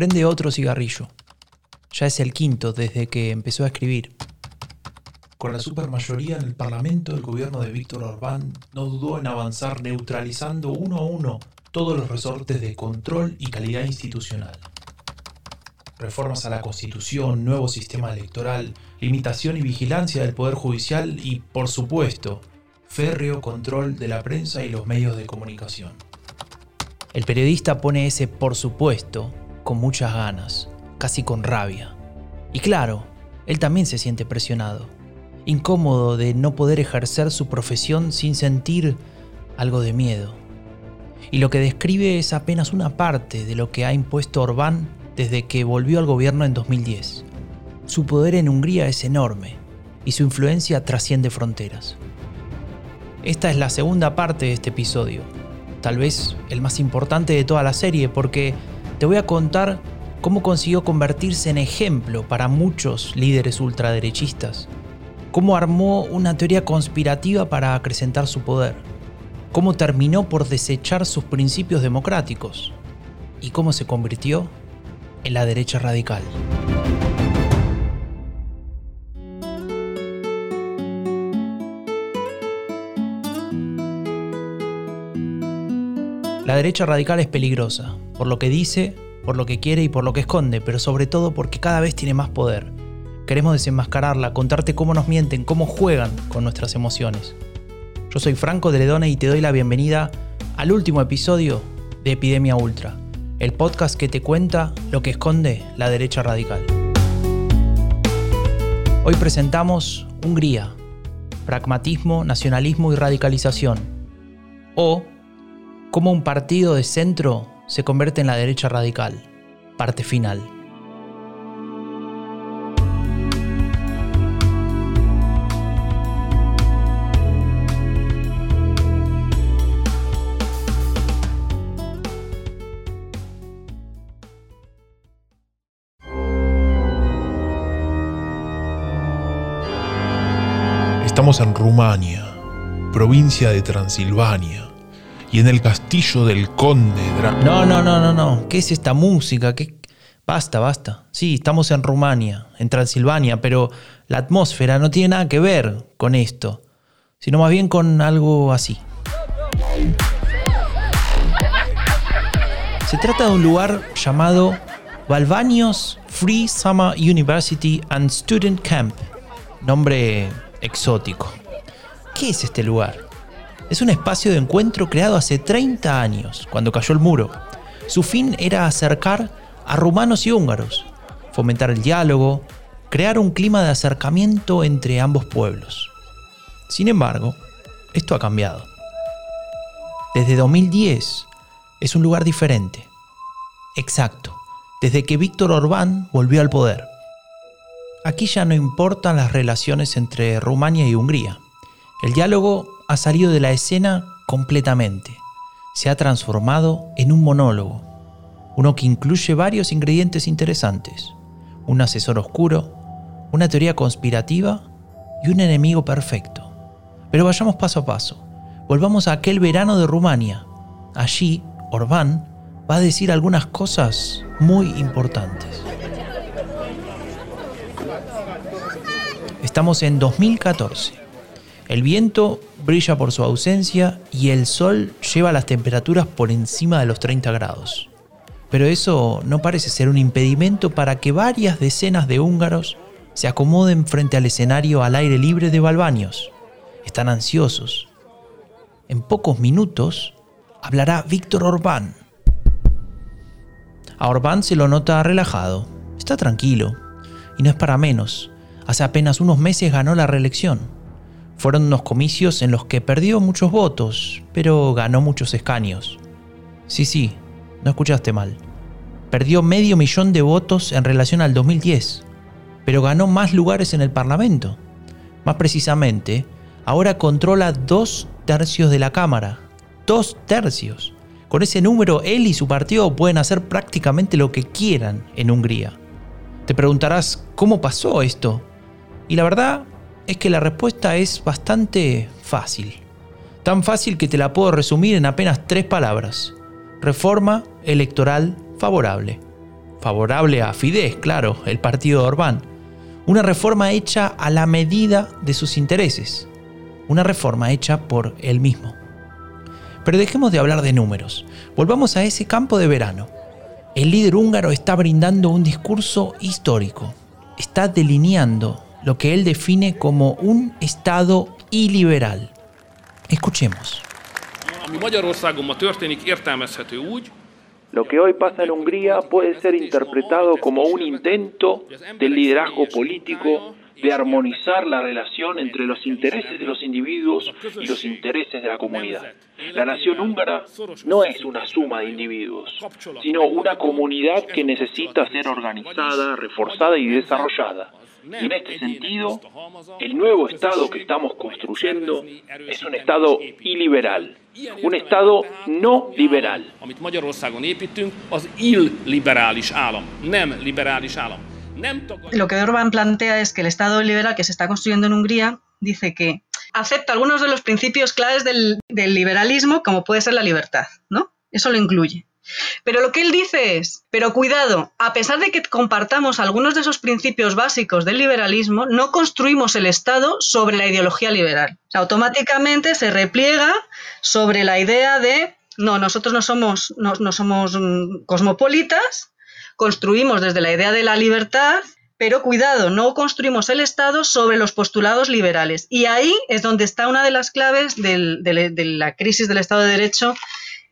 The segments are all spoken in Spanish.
Prende otro cigarrillo. Ya es el quinto desde que empezó a escribir. Con la supermayoría en el Parlamento, el gobierno de Víctor Orbán no dudó en avanzar neutralizando uno a uno todos los resortes de control y calidad institucional. Reformas a la Constitución, nuevo sistema electoral, limitación y vigilancia del Poder Judicial y, por supuesto, férreo control de la prensa y los medios de comunicación. El periodista pone ese por supuesto con muchas ganas, casi con rabia. Y claro, él también se siente presionado, incómodo de no poder ejercer su profesión sin sentir algo de miedo. Y lo que describe es apenas una parte de lo que ha impuesto Orbán desde que volvió al gobierno en 2010. Su poder en Hungría es enorme y su influencia trasciende fronteras. Esta es la segunda parte de este episodio, tal vez el más importante de toda la serie, porque te voy a contar cómo consiguió convertirse en ejemplo para muchos líderes ultraderechistas, cómo armó una teoría conspirativa para acrecentar su poder, cómo terminó por desechar sus principios democráticos. Y cómo se convirtió en la derecha radical. La derecha radical es peligrosa, por lo que dice, por lo que quiere y por lo que esconde, pero sobre todo porque cada vez tiene más poder. Queremos desenmascararla, contarte cómo nos mienten, cómo juegan con nuestras emociones. Yo soy Franco de Ledone y te doy la bienvenida al último episodio de Epidemia Ultra, el podcast que te cuenta lo que esconde la derecha radical. Hoy presentamos Hungría, pragmatismo, nacionalismo y radicalización, o cómo un partido de centro se convierte en la derecha radical. Parte final. Estamos en Rumania, provincia de Transilvania y en el castillo del conde Dra No, no, no, no, no. ¿Qué es esta música? ¿Qué? Basta, basta. Sí, estamos en Rumania, en Transilvania, pero la atmósfera no tiene nada que ver con esto, sino más bien con algo así. Se trata de un lugar llamado Balvanios Free Summer University and Student Camp, nombre exótico. ¿Qué es este lugar? Es un espacio de encuentro creado hace 30 años, cuando cayó el muro. Su fin era acercar a rumanos y húngaros, fomentar el diálogo, crear un clima de acercamiento entre ambos pueblos. Sin embargo, esto ha cambiado. Desde 2010 es un lugar diferente. Exacto, desde que Víctor Orbán volvió al poder. Aquí ya no importan las relaciones entre Rumania y Hungría. El diálogo ha salido de la escena completamente. Se ha transformado en un monólogo, uno que incluye varios ingredientes interesantes. Un asesor oscuro, una teoría conspirativa y un enemigo perfecto. Pero vayamos paso a paso. Volvamos a aquel verano de Rumania. Allí, Orbán va a decir algunas cosas muy importantes. Estamos en 2014. El viento brilla por su ausencia y el sol lleva las temperaturas por encima de los 30 grados. Pero eso no parece ser un impedimento para que varias decenas de húngaros se acomoden frente al escenario al aire libre de Balbanios. Están ansiosos. En pocos minutos hablará Víctor Orbán. A Orbán se lo nota relajado, está tranquilo, y no es para menos. Hace apenas unos meses ganó la reelección fueron unos comicios en los que perdió muchos votos, pero ganó muchos escaños. Sí, sí, no escuchaste mal. Perdió medio millón de votos en relación al 2010, pero ganó más lugares en el Parlamento. Más precisamente, ahora controla dos tercios de la Cámara. Dos tercios. Con ese número, él y su partido pueden hacer prácticamente lo que quieran en Hungría. Te preguntarás, ¿cómo pasó esto? Y la verdad es que la respuesta es bastante fácil. Tan fácil que te la puedo resumir en apenas tres palabras. Reforma electoral favorable. favorable a Fidesz, claro, el partido de Orbán. Una reforma hecha a la medida de sus intereses. Una reforma hecha por él mismo. Pero dejemos de hablar de números. Volvamos a ese campo de verano. El líder húngaro está brindando un discurso histórico. Está delineando lo que él define como un Estado iliberal. Escuchemos. Lo que hoy pasa en Hungría puede ser interpretado como un intento del liderazgo político de armonizar la relación entre los intereses de los individuos y los intereses de la comunidad. La nación húngara no es una suma de individuos, sino una comunidad que necesita ser organizada, reforzada y desarrollada. Y en este sentido, el nuevo Estado que estamos construyendo es un Estado iliberal, un Estado no liberal. Lo que Orban plantea es que el Estado liberal que se está construyendo en Hungría dice que acepta algunos de los principios claves del, del liberalismo, como puede ser la libertad, ¿no? Eso lo incluye. Pero lo que él dice es, pero cuidado, a pesar de que compartamos algunos de esos principios básicos del liberalismo, no construimos el Estado sobre la ideología liberal. Automáticamente se repliega sobre la idea de, no, nosotros no somos, no, no somos mm, cosmopolitas, construimos desde la idea de la libertad pero cuidado, no construimos el Estado sobre los postulados liberales. Y ahí es donde está una de las claves de, de, la crisis del Estado de Derecho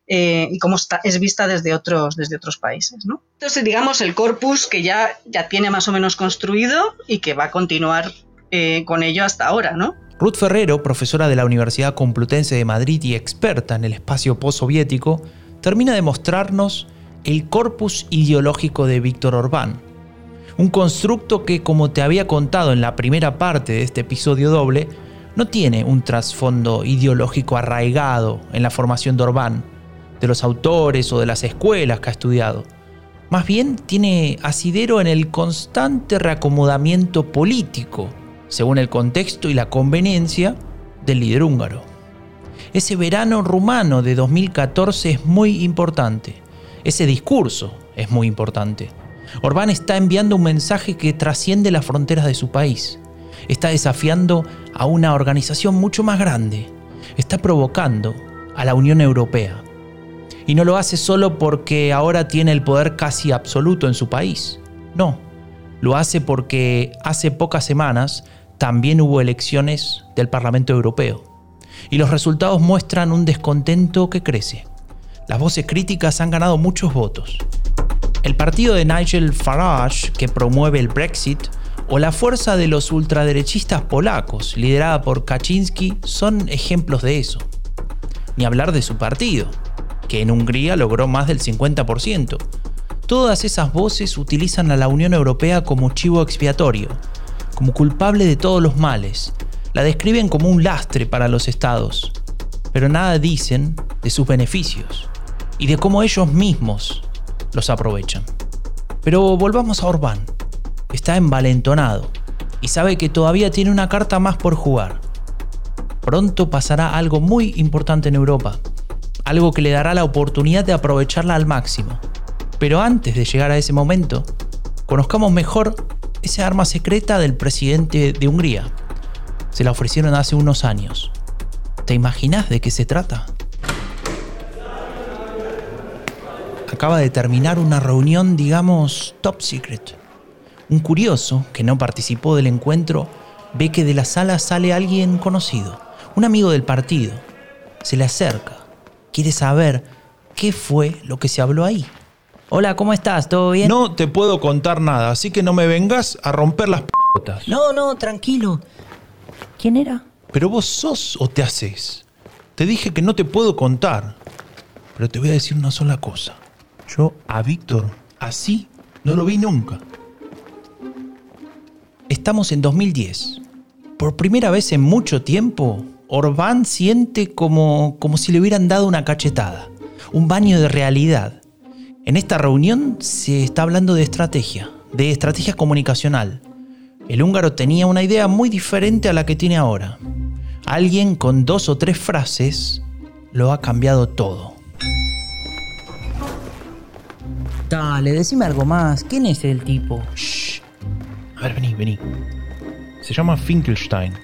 eh, y cómo está, es vista desde otros, desde otros países. ¿no? Entonces, digamos, el corpus que ya, ya tiene más o menos construido y que va a continuar eh, con ello hasta ahora. ¿no? Ruth Ferrero, profesora de la Universidad Complutense de Madrid y experta en el espacio postsoviético, termina de mostrarnos el corpus ideológico de Víctor Orbán. Un constructo que, como te había contado en la primera parte de este episodio doble, no tiene un trasfondo ideológico arraigado en la formación de Orbán, de los autores o de las escuelas que ha estudiado. Más bien tiene asidero en el constante reacomodamiento político, según el contexto y la conveniencia del líder húngaro. Ese verano rumano de 2014 es muy importante. Ese discurso es muy importante. Orbán está enviando un mensaje que trasciende las fronteras de su país. Está desafiando a una organización mucho más grande. Está provocando a la Unión Europea y no lo hace solo porque ahora tiene el poder casi absoluto en su país. No, lo hace porque hace pocas semanas también hubo elecciones del Parlamento Europeo. Y los resultados muestran un descontento que crece. Las voces críticas han ganado muchos votos. El partido de Nigel Farage, que promueve el Brexit, o la fuerza de los ultraderechistas polacos, liderada por Kaczynski, son ejemplos de eso. Ni hablar de su partido, que en Hungría logró más del 50%. Todas esas voces utilizan a la Unión Europea como chivo expiatorio, como culpable de todos los males. La describen como un lastre para los estados, pero nada dicen de sus beneficios y de cómo ellos mismos los aprovechan. Pero volvamos a Orbán. Está envalentonado y sabe que todavía tiene una carta más por jugar. Pronto pasará algo muy importante en Europa algo que le dará la oportunidad de aprovecharla al máximo. Pero antes de llegar a ese momento, conozcamos mejor esa arma secreta del presidente de Hungría. Se la ofrecieron hace unos años. ¿Te imaginas de qué se trata? Acaba de terminar una reunión, digamos, top secret. Un curioso, que no participó del encuentro, ve que de la sala sale alguien conocido, un amigo del partido. Se le acerca, quiere saber qué fue lo que se habló ahí. Hola, ¿cómo estás? ¿Todo bien? No te puedo contar nada, así que no me vengas a romper las p***tas. No, no, tranquilo. ¿Quién era? Pero vos sos o te haces. Te dije que no te puedo contar. Pero te voy a decir una sola cosa. Yo a Víctor así no lo vi nunca. Estamos en 2010. Por primera vez en mucho tiempo, Orbán siente como, como si le hubieran dado una cachetada, un baño de realidad. En esta reunión se está hablando de estrategia, de estrategia comunicacional. El húngaro tenía una idea muy diferente a la que tiene ahora. Alguien con dos o tres frases lo ha cambiado todo. Dale, decime algo más. ¿Quién es el tipo? Shh. A ver, vení, vení. Se llama Finkelstein.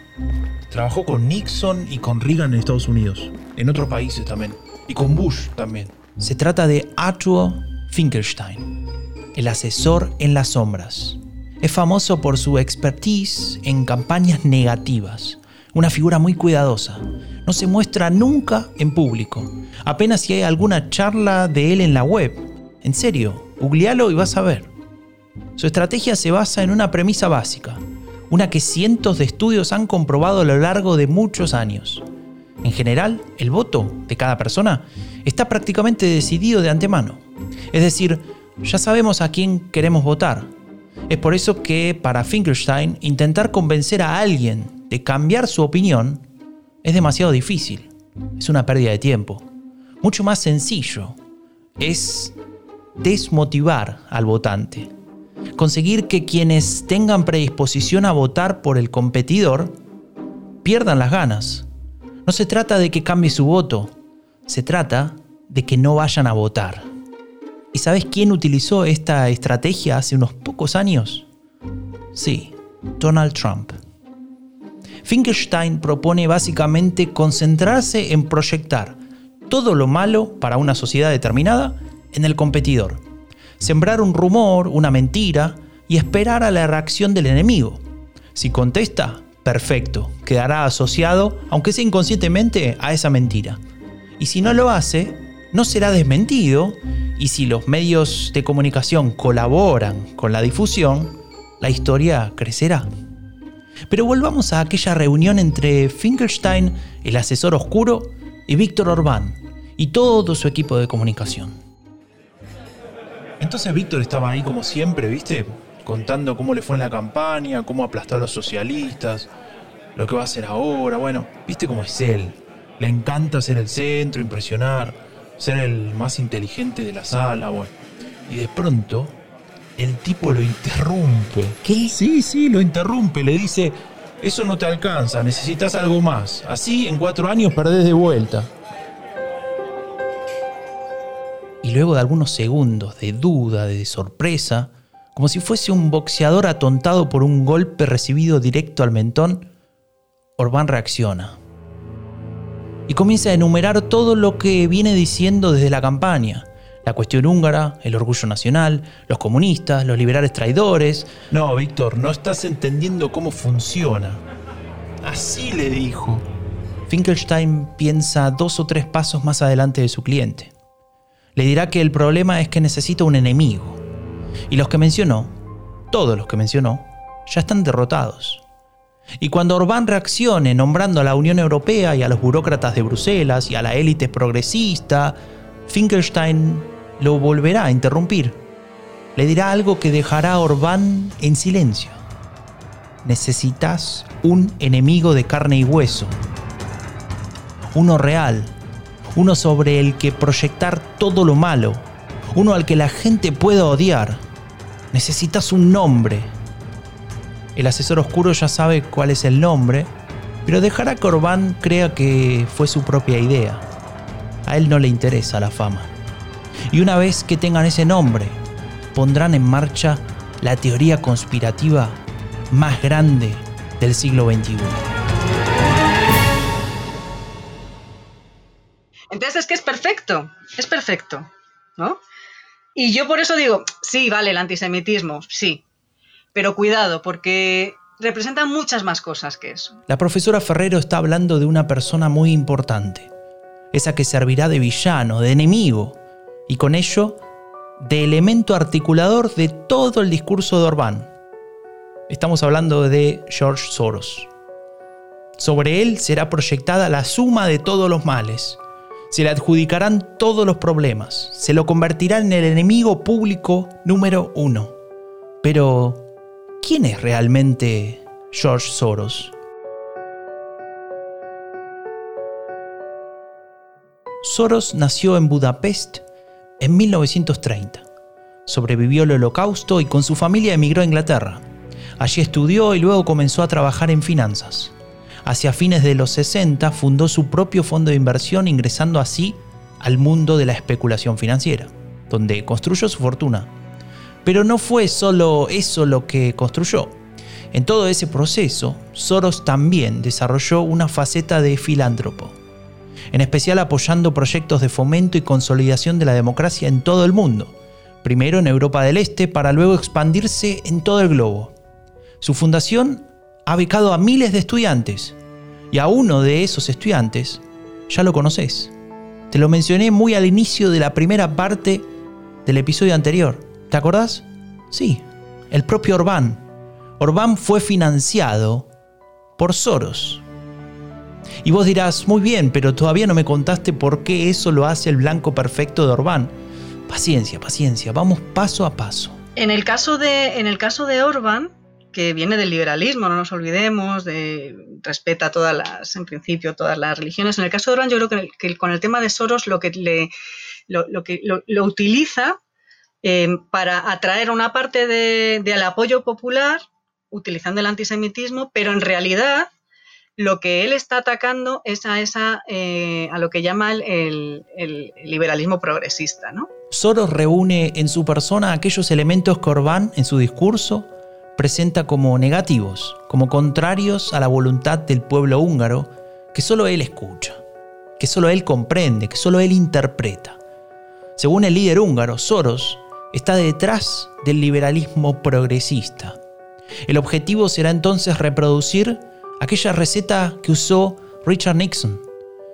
Trabajó con Nixon y con Reagan en Estados Unidos. En otros países también. Y con Bush también. Se trata de Arthur Finkelstein, el asesor en las sombras. Es famoso por su expertise en campañas negativas. Una figura muy cuidadosa. No se muestra nunca en público. Apenas si hay alguna charla de él en la web. En serio, googlealo y vas a ver. Su estrategia se basa en una premisa básica una que cientos de estudios han comprobado a lo largo de muchos años. En general, el voto de cada persona está prácticamente decidido de antemano. Es decir, ya sabemos a quién queremos votar. Es por eso que para Finkelstein intentar convencer a alguien de cambiar su opinión es demasiado difícil. Es una pérdida de tiempo. Mucho más sencillo es desmotivar al votante conseguir que quienes tengan predisposición a votar por el competidor pierdan las ganas. No se trata de que cambie su voto, se trata de que no vayan a votar. ¿Y sabes quién utilizó esta estrategia hace unos pocos años? Sí, Donald Trump. Finkelstein propone básicamente concentrarse en proyectar todo lo malo para una sociedad determinada en el competidor sembrar un rumor, una mentira y esperar a la reacción del enemigo. Si contesta, perfecto, quedará asociado, aunque sea inconscientemente, a esa mentira. Y si no lo hace, no será desmentido y si los medios de comunicación colaboran con la difusión, la historia crecerá. Pero volvamos a aquella reunión entre Finkelstein, el asesor oscuro, y Víctor Orbán y todo su equipo de comunicación. Entonces Víctor estaba ahí como siempre, ¿viste? Contando cómo le fue en la campaña, cómo aplastó a los socialistas, lo que va a hacer ahora, bueno, ¿viste cómo es él? Le encanta ser el centro, impresionar, ser el más inteligente de la sala, bueno. Y de pronto, el tipo lo interrumpe. ¿Qué? Sí, sí, lo interrumpe, le dice, eso no te alcanza, necesitas algo más. Así en cuatro años perdés de vuelta y luego de algunos segundos de duda, de sorpresa, como si fuese un boxeador atontado por un golpe recibido directo al mentón, Orbán reacciona. Y comienza a enumerar todo lo que viene diciendo desde la campaña. La cuestión húngara, el orgullo nacional, los comunistas, los liberales traidores. No, Víctor, no estás entendiendo cómo funciona. Así le dijo. Finkelstein piensa dos o tres pasos más adelante de su cliente le dirá que el problema es que necesita un enemigo. Y los que mencionó, todos los que mencionó, ya están derrotados. Y cuando Orbán reaccione nombrando a la Unión Europea y a los burócratas de Bruselas y a la élite progresista, Finkelstein lo volverá a interrumpir. Le dirá algo que dejará a Orbán en silencio. Necesitas un enemigo de carne y hueso. Uno real, uno sobre el que proyectar todo lo malo, uno al que la gente pueda odiar. Necesitas un nombre. El asesor oscuro ya sabe cuál es el nombre, pero dejará que Orbán crea que fue su propia idea. A él no le interesa la fama. Y una vez que tengan ese nombre, pondrán en marcha la teoría conspirativa más grande del siglo XXI. Perfecto, es perfecto, ¿no? Y yo por eso digo, sí, vale, el antisemitismo, sí, pero cuidado, porque representa muchas más cosas que eso. La profesora Ferrero está hablando de una persona muy importante, esa que servirá de villano, de enemigo, y con ello de elemento articulador de todo el discurso de Orbán. Estamos hablando de George Soros. Sobre él será proyectada la suma de todos los males, se le adjudicarán todos los problemas, se lo convertirá en el enemigo público número uno. Pero, ¿quién es realmente George Soros? Soros nació en Budapest en 1930. Sobrevivió al holocausto y con su familia emigró a Inglaterra. Allí estudió y luego comenzó a trabajar en finanzas. Hacia fines de los 60 fundó su propio fondo de inversión ingresando así al mundo de la especulación financiera. donde construyó su fortuna. Pero no fue solo eso lo que construyó. En todo ese proceso, Soros también desarrolló una faceta de filántropo, en especial apoyando proyectos de fomento y consolidación de la democracia en todo el mundo, primero en Europa del Este para luego expandirse en todo el globo. Su fundación ha becado a miles de estudiantes y a uno de esos estudiantes ya lo conoces. Te lo mencioné muy al inicio de la primera parte del episodio anterior. ¿Te acordás? Sí, el propio Orbán, Orbán fue financiado por Soros. Y vos dirás, muy bien, pero todavía no me contaste por qué eso lo hace el blanco perfecto de Orbán. Paciencia, paciencia, vamos paso a paso. En el caso de, en el caso de Orbán, que viene del liberalismo, no nos olvidemos, de, respeta todas las, en principio, todas las religiones. En el caso de Orbán, yo creo que, con el tema de Soros lo que lo, utiliza eh, para atraer una parte del apoyo popular utilizando el antisemitismo, pero en realidad lo que él está atacando es a, esa, eh, a lo que llama el, liberalismo progresista. Soros reúne en su persona aquellos elementos que Orbán en su discurso presenta como negativos, como contrarios a la voluntad del pueblo húngaro, que solo él escucha, que solo él comprende, que solo él interpreta. Según el líder húngaro, Soros está detrás del liberalismo progresista, el objetivo será entonces reproducir aquella receta que usó Richard Nixon.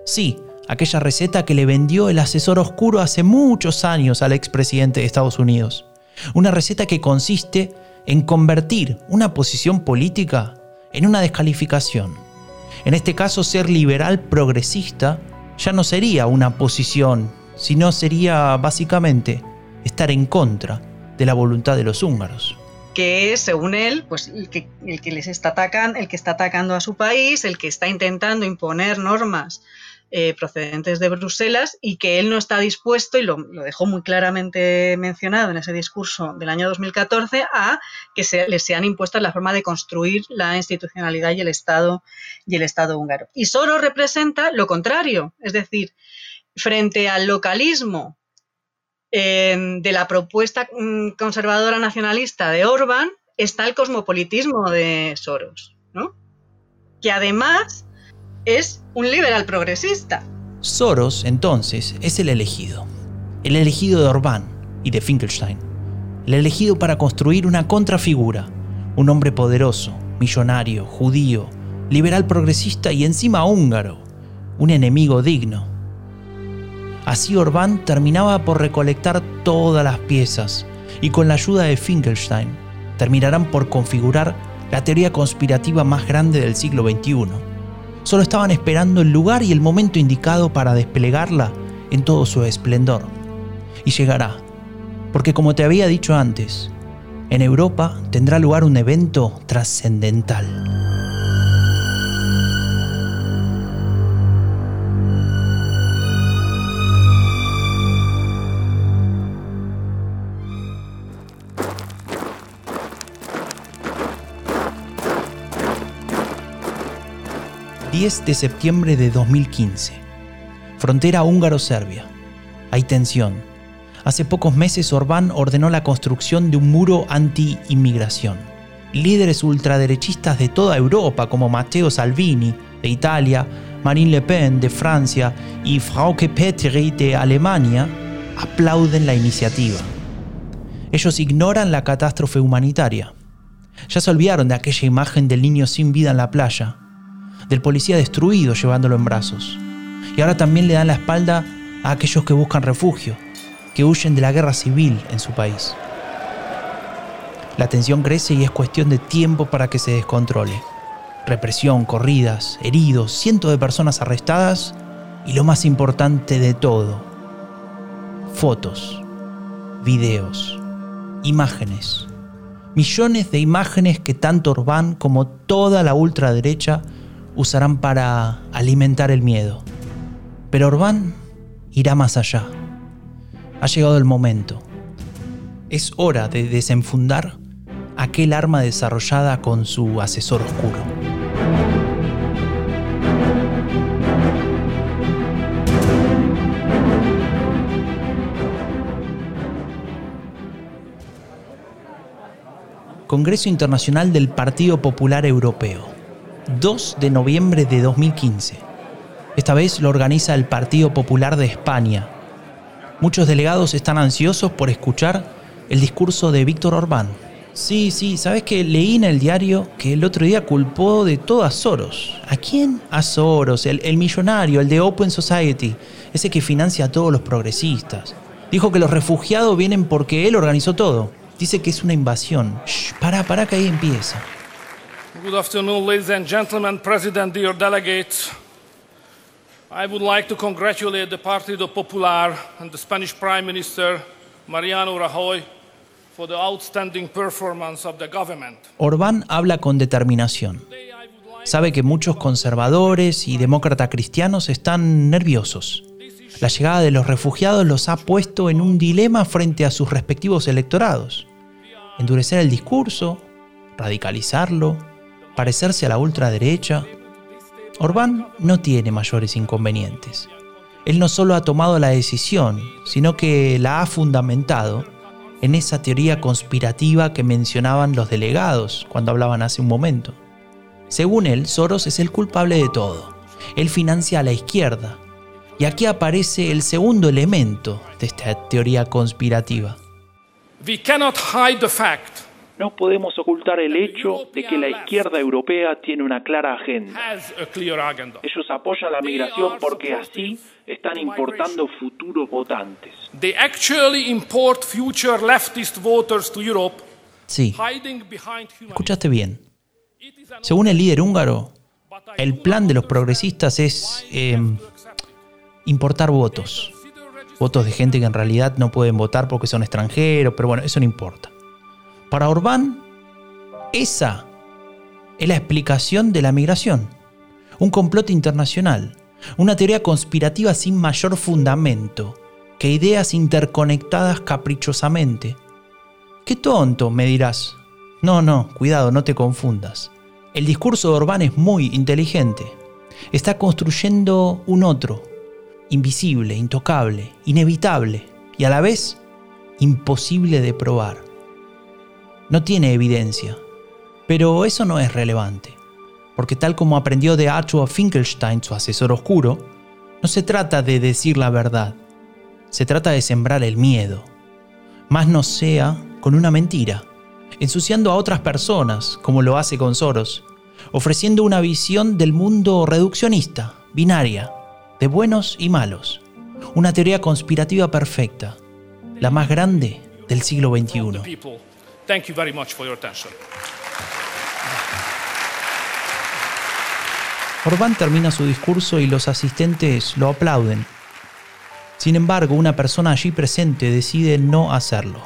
Sí, aquella receta que le vendió el asesor oscuro hace muchos años al expresidente de Estados Unidos. Una receta que consiste en convertir una posición política en una descalificación. En este caso, ser liberal progresista ya no sería una posición, sino sería básicamente estar en contra de la voluntad de los húngaros que es, según él, pues el que, el que les está atacando, el que está atacando a su país, el que está intentando imponer normas eh, procedentes de Bruselas y que él no está dispuesto, y lo, dejó muy claramente mencionado en ese discurso del año 2014, a que se, les sean impuestas la forma de construir la institucionalidad y el Estado y el Estado húngaro. Y solo representa lo contrario, es decir, frente al localismo de la propuesta mm, conservadora nacionalista de Orban está el cosmopolitismo de Soros, ¿no? que además es un liberal progresista. Soros, entonces, es el elegido. El elegido de Orbán y de Finkelstein. El elegido para construir una contrafigura. Un hombre poderoso, millonario, judío, liberal progresista y encima húngaro. Un enemigo digno. Así Orbán terminaba por recolectar todas las piezas y con la ayuda de Finkelstein terminarán por configurar la teoría conspirativa más grande del siglo XXI. Solo estaban esperando el lugar y el momento indicado para desplegarla en todo su esplendor. Y llegará, porque como te había dicho antes, en Europa tendrá lugar un evento trascendental. 10 de septiembre de 2015. Frontera húngaro-serbia. Hay tensión. Hace pocos meses Orbán ordenó la construcción de un muro anti-inmigración. Líderes ultraderechistas de toda Europa como Matteo Salvini de Italia, Marine Le Pen de Francia y Frauke Petri de Alemania aplauden la iniciativa. Ellos ignoran la catástrofe humanitaria. Ya se olvidaron de aquella imagen del niño sin vida en la playa, del policía destruido llevándolo en brazos. Y ahora también le dan la espalda a aquellos que buscan refugio, que huyen de la guerra civil en su país. La tensión crece y es cuestión de tiempo para que se descontrole. Represión, corridas, heridos, cientos de personas arrestadas y lo más importante de todo, fotos, videos, imágenes. Millones de imágenes que tanto Orbán como toda la ultraderecha usarán para alimentar el miedo. Pero Orbán irá más allá. Ha llegado el momento. Es hora de desenfundar aquel arma desarrollada con su asesor oscuro. Congreso Internacional del Partido Popular Europeo. 2 de noviembre de 2015. Esta vez lo organiza el Partido Popular de España. Muchos delegados están ansiosos por escuchar el discurso de Víctor Orbán. Sí, sí, sabes que leí en el diario que el otro día culpó de todo a Soros. ¿A quién? A Soros, el, el millonario, el de Open Society, ese que financia a todos los progresistas. Dijo que los refugiados vienen porque él organizó todo. Dice que es una invasión. Shh, para, para que ahí empieza. Good afternoon, ladies and gentlemen, President, dear delegates. I would like to congratulate the Partido Popular and the Spanish Prime Minister, Mariano Rajoy, for the outstanding performance of the government. Orbán habla con determinación. Sabe que muchos conservadores y demócratas cristianos están nerviosos. La llegada de los refugiados los ha puesto en un dilema frente a sus respectivos electorados endurecer el discurso, radicalizarlo, parecerse a la ultraderecha. Orbán no tiene mayores inconvenientes. Él no solo ha tomado la decisión, sino que la ha fundamentado en esa teoría conspirativa que mencionaban los delegados cuando hablaban hace un momento. Según él, Soros es el culpable de todo. Él financia a la izquierda. Y aquí aparece el segundo elemento de esta teoría conspirativa. No podemos ocultar el hecho de que la izquierda europea tiene una clara agenda. Ellos apoyan la migración porque así están importando futuros votantes. Sí, escuchaste bien. Según el líder húngaro, el plan de los progresistas es em, importar votos votos de gente que en realidad no pueden votar porque son extranjeros, pero bueno, eso no importa. Para Orbán, esa es la explicación de la migración. Un complot internacional, una teoría conspirativa sin mayor fundamento, que ideas interconectadas caprichosamente. Qué tonto, me dirás. No, no, cuidado, no te confundas. El discurso de Orbán es muy inteligente. Está construyendo un otro, invisible, intocable, inevitable y a la vez imposible de probar. No tiene evidencia, pero eso no es relevante, porque tal como aprendió de Arthur Finkelstein, su asesor oscuro, no se trata de decir la verdad, se trata de sembrar el miedo, más no sea con una mentira, ensuciando a otras personas, como lo hace con Soros, ofreciendo una visión del mundo reduccionista, binaria, de buenos y malos. Una teoría conspirativa perfecta, la más grande del siglo XXI. Orbán termina su discurso y los asistentes lo aplauden. Sin embargo, una persona allí presente decide no hacerlo.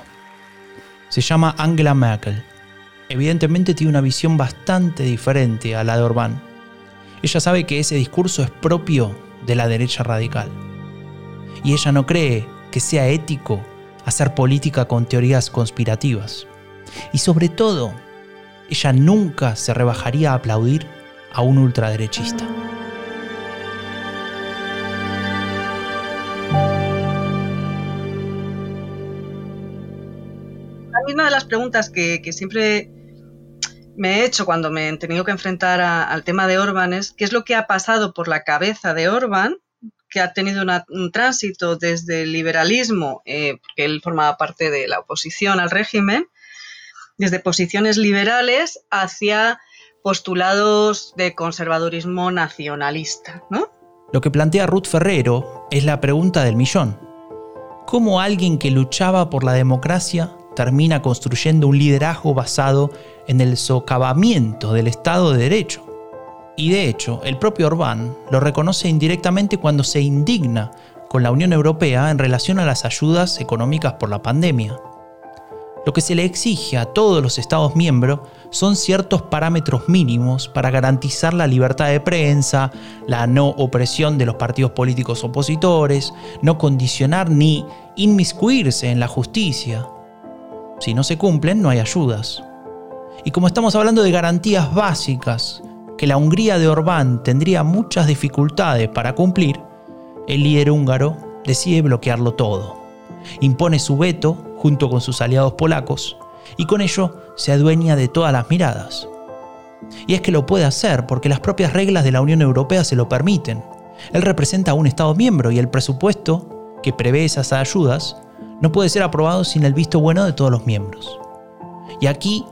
Se llama Angela Merkel. Evidentemente tiene una visión bastante diferente a la de Orbán. Ella sabe que ese discurso es propio de la derecha radical. Y ella no cree que sea ético hacer política con teorías conspirativas. Y sobre todo, ella nunca se rebajaría a aplaudir a un ultraderechista. Una de las preguntas que, siempre me he hecho cuando me he tenido que enfrentar al tema de Orban es qué es lo que ha pasado por la cabeza de Orban, que ha tenido un tránsito desde el liberalismo, eh, que él formaba parte de la oposición al régimen, desde posiciones liberales hacia postulados de conservadurismo nacionalista. Lo que plantea Ruth Ferrero es la pregunta del millón. ¿Cómo alguien que luchaba por la democracia termina construyendo un liderazgo basado en el socavamiento del Estado de Derecho. Y de hecho, el propio Orbán lo reconoce indirectamente cuando se indigna con la Unión Europea en relación a las ayudas económicas por la pandemia. Lo que se le exige a todos los Estados miembros son ciertos parámetros mínimos para garantizar la libertad de prensa, la no opresión de los partidos políticos opositores, no condicionar ni inmiscuirse en la justicia, si no se cumplen, no hay ayudas. Y como estamos hablando de garantías básicas que la Hungría de Orbán tendría muchas dificultades para cumplir, el líder húngaro decide bloquearlo todo. Impone su veto junto con sus aliados polacos y con ello se adueña de todas las miradas. Y es que lo puede hacer porque las propias reglas de la Unión Europea se lo permiten. Él representa a un Estado miembro y el presupuesto que prevé esas ayudas no puede ser aprobado sin el visto bueno de todos los miembros. Y aquí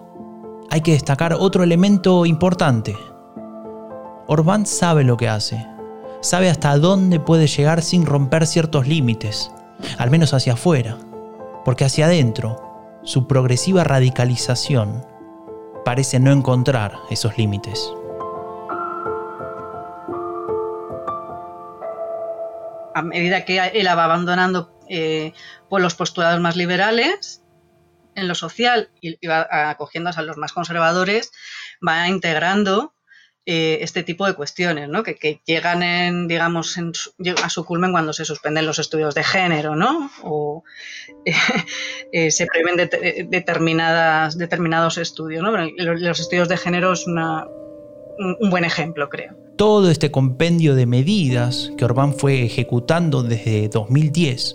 hay que destacar otro elemento importante. Orbán sabe lo que hace, sabe hasta dónde puede llegar sin romper ciertos límites, al menos hacia afuera, porque hacia adentro, su progresiva radicalización parece no encontrar esos límites. A medida que él va abandonando eh, por los postulados más liberales en lo social y va acogiendo a los más conservadores, va integrando eh, este tipo de cuestiones, ¿no? que, llegan en, digamos, a su culmen cuando se suspenden los estudios de género, ¿no? o eh, se prevén determinadas, determinados estudios. ¿no? los estudios de género es un buen ejemplo, creo. Todo este compendio de medidas que Orbán fue ejecutando desde 2010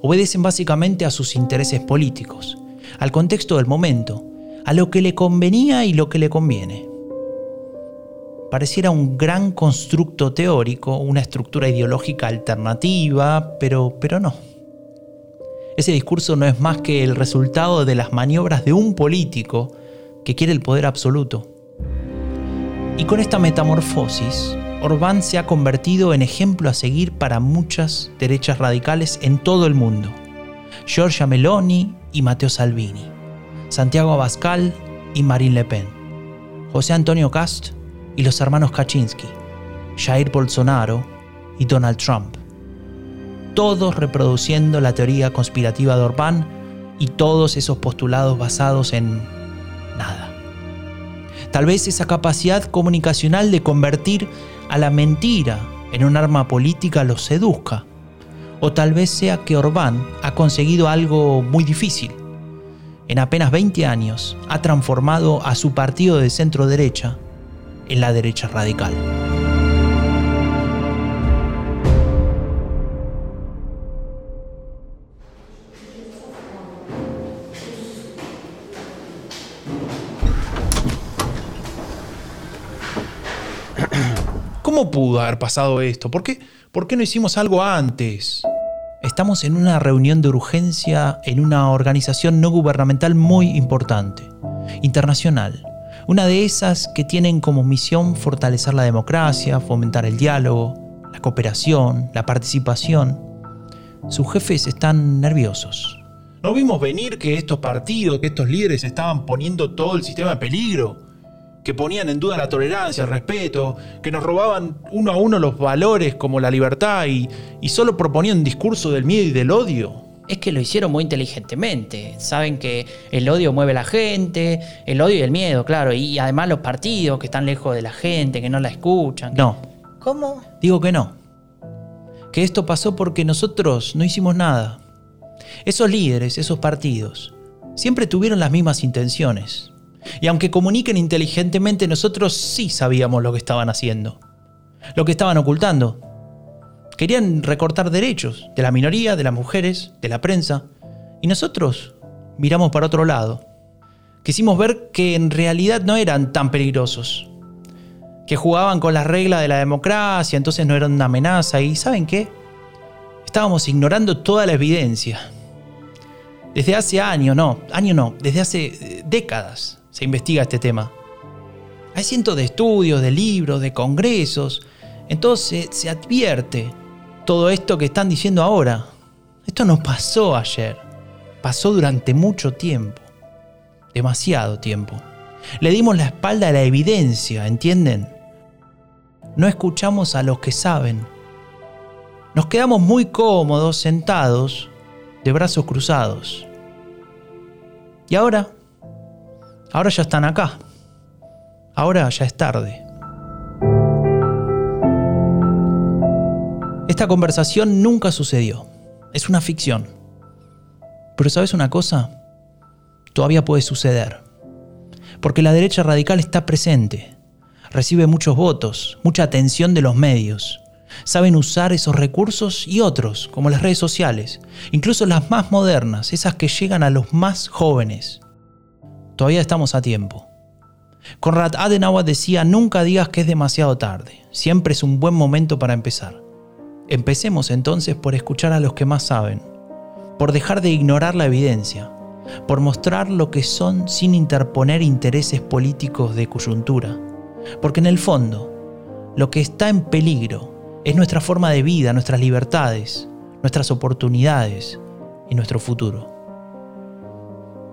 obedecen básicamente a sus intereses políticos, al contexto del momento, a lo que le convenía y lo que le conviene pareciera un gran constructo teórico, una estructura ideológica alternativa, pero, pero no. Ese discurso no es más que el resultado de las maniobras de un político que quiere el poder absoluto. Y con esta metamorfosis, Orbán se ha convertido en ejemplo a seguir para muchas derechas radicales en todo el mundo. Giorgia Meloni y Matteo Salvini, Santiago Abascal y Marine Le Pen, José Antonio Cast y los hermanos Kaczynski, Jair Bolsonaro y Donald Trump. Todos reproduciendo la teoría conspirativa de Orbán y todos esos postulados basados en nada. Tal vez esa capacidad comunicacional de convertir a la mentira en un arma política los seduzca. O tal vez sea que Orbán ha conseguido algo muy difícil. En apenas 20 años ha transformado a su partido de centro derecha en la derecha radical. ¿Cómo pudo haber pasado esto? ¿Por qué, ¿Por qué no hicimos algo antes? Estamos en una reunión de urgencia en una organización no gubernamental muy importante, internacional, una de esas que tienen como misión fortalecer la democracia, fomentar el diálogo, la cooperación, la participación. Sus jefes están nerviosos. ¿No vimos venir que estos partidos, que estos líderes estaban poniendo todo el sistema en peligro? Que ponían en duda la tolerancia, el respeto, que nos robaban uno a uno los valores como la libertad y, solo proponían un discurso del miedo y del odio es que lo hicieron muy inteligentemente. Saben que el odio mueve a la gente, el odio y el miedo, claro. Y además los partidos que están lejos de la gente, que no la escuchan. No. ¿Cómo? Digo que no. Que esto pasó porque nosotros no hicimos nada. Esos líderes, esos partidos, siempre tuvieron las mismas intenciones. Y aunque comuniquen inteligentemente, nosotros sí sabíamos lo que estaban haciendo. Lo que estaban ocultando. Querían recortar derechos de la minoría, de las mujeres, de la prensa. Y nosotros miramos para otro lado. Quisimos ver que en realidad no eran tan peligrosos. Que jugaban con las reglas de la democracia, entonces no eran una amenaza. ¿Y saben qué? Estábamos ignorando toda la evidencia. Desde hace años, no, años no, desde hace eh, décadas se investiga este tema. Hay cientos de estudios, de libros, de congresos. Entonces se advierte todo esto que están diciendo ahora. Esto no pasó ayer. Pasó durante mucho tiempo. Demasiado tiempo. Le dimos la espalda a la evidencia, ¿entienden? No escuchamos a los que saben. Nos quedamos muy cómodos sentados, de brazos cruzados. Y ahora, ahora ya están acá. Ahora ya es tarde. Esta conversación nunca sucedió. Es una ficción. Pero ¿sabes una cosa? Todavía puede suceder. Porque la derecha radical está presente. Recibe muchos votos, mucha atención de los medios. Saben usar esos recursos y otros, como las redes sociales, incluso las más modernas, esas que llegan a los más jóvenes. todavía estamos a tiempo. Conrad Adenauer decía, nunca digas que es demasiado tarde, siempre es un buen momento para empezar. Empecemos entonces por escuchar a los que más saben, por dejar de ignorar la evidencia, por mostrar lo que son sin interponer intereses políticos de coyuntura, porque en el fondo, lo que está en peligro es nuestra forma de vida, nuestras libertades, nuestras oportunidades y nuestro futuro.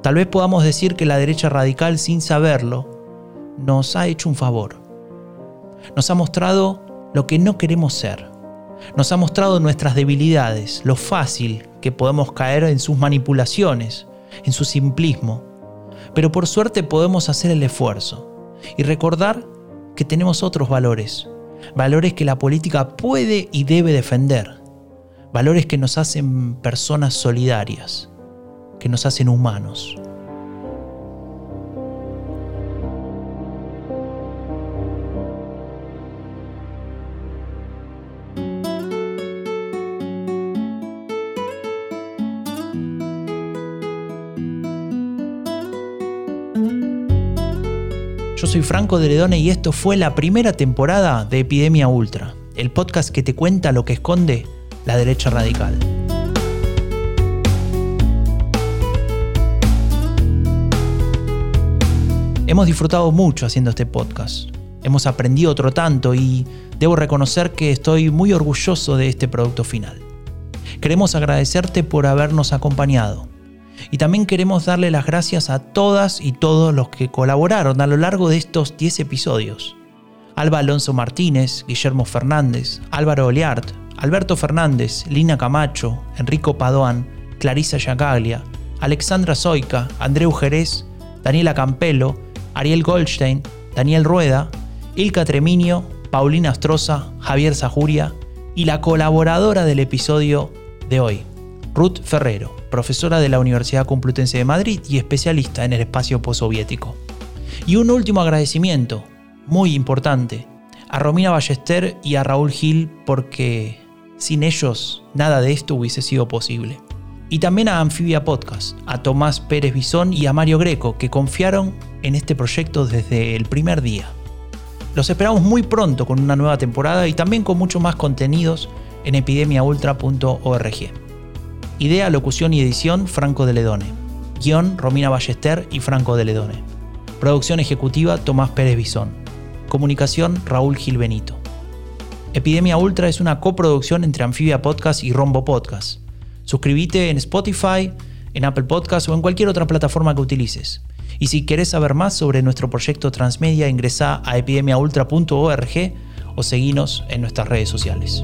Tal vez podamos decir que la derecha radical, sin saberlo, nos ha hecho un favor. Nos ha mostrado lo que no queremos ser. Nos ha mostrado nuestras debilidades, lo fácil que podemos caer en sus manipulaciones, en su simplismo. Pero por suerte podemos hacer el esfuerzo y recordar que tenemos otros valores, valores que la política puede y debe defender, valores que nos hacen personas solidarias, que nos hacen humanos. Yo soy Franco de Ledone y esto fue la primera temporada de Epidemia Ultra, el podcast que te cuenta lo que esconde la derecha radical. Hemos disfrutado mucho haciendo este podcast. Hemos aprendido otro tanto y debo reconocer que estoy muy orgulloso de este producto final. Queremos agradecerte por habernos acompañado y también queremos darle las gracias a todas y todos los que colaboraron a lo largo de estos 10 episodios. Alba Alonso Martínez, Guillermo Fernández, Álvaro Oliart, Alberto Fernández, Lina Camacho, Enrico Padoan, Clarisa Yagaglia, Alexandra Zoica, Andreu Jerez, Daniela Campelo, Ariel Goldstein, Daniel Rueda, Ilka Treminio, Paulina Astroza, Javier Zajuria y la colaboradora del episodio de hoy, Ruth Ferrero profesora de la Universidad Complutense de Madrid y especialista en el espacio postsoviético. Y un último agradecimiento, muy importante, a Romina Ballester y a Raúl Gil porque sin ellos nada de esto hubiese sido posible. Y también a Amphibia Podcast, a Tomás Pérez Bisón y a Mario Greco, que confiaron en este proyecto desde el primer día. Los esperamos muy pronto con una nueva temporada y también con mucho más contenidos en epidemiaultra.org. Idea, locución y edición Franco de Ledone. Guión Romina Ballester y Franco de Ledone. Producción ejecutiva Tomás Pérez Bisón. Comunicación Raúl Gil Benito. Epidemia Ultra es una coproducción entre Amphibia Podcast y Rombo Podcast. Suscríbete en Spotify, en Apple Podcast o en cualquier otra plataforma que utilices. Y si quieres saber más sobre nuestro proyecto Transmedia, ingresa a epidemiaultra.org o seguinos en nuestras redes sociales.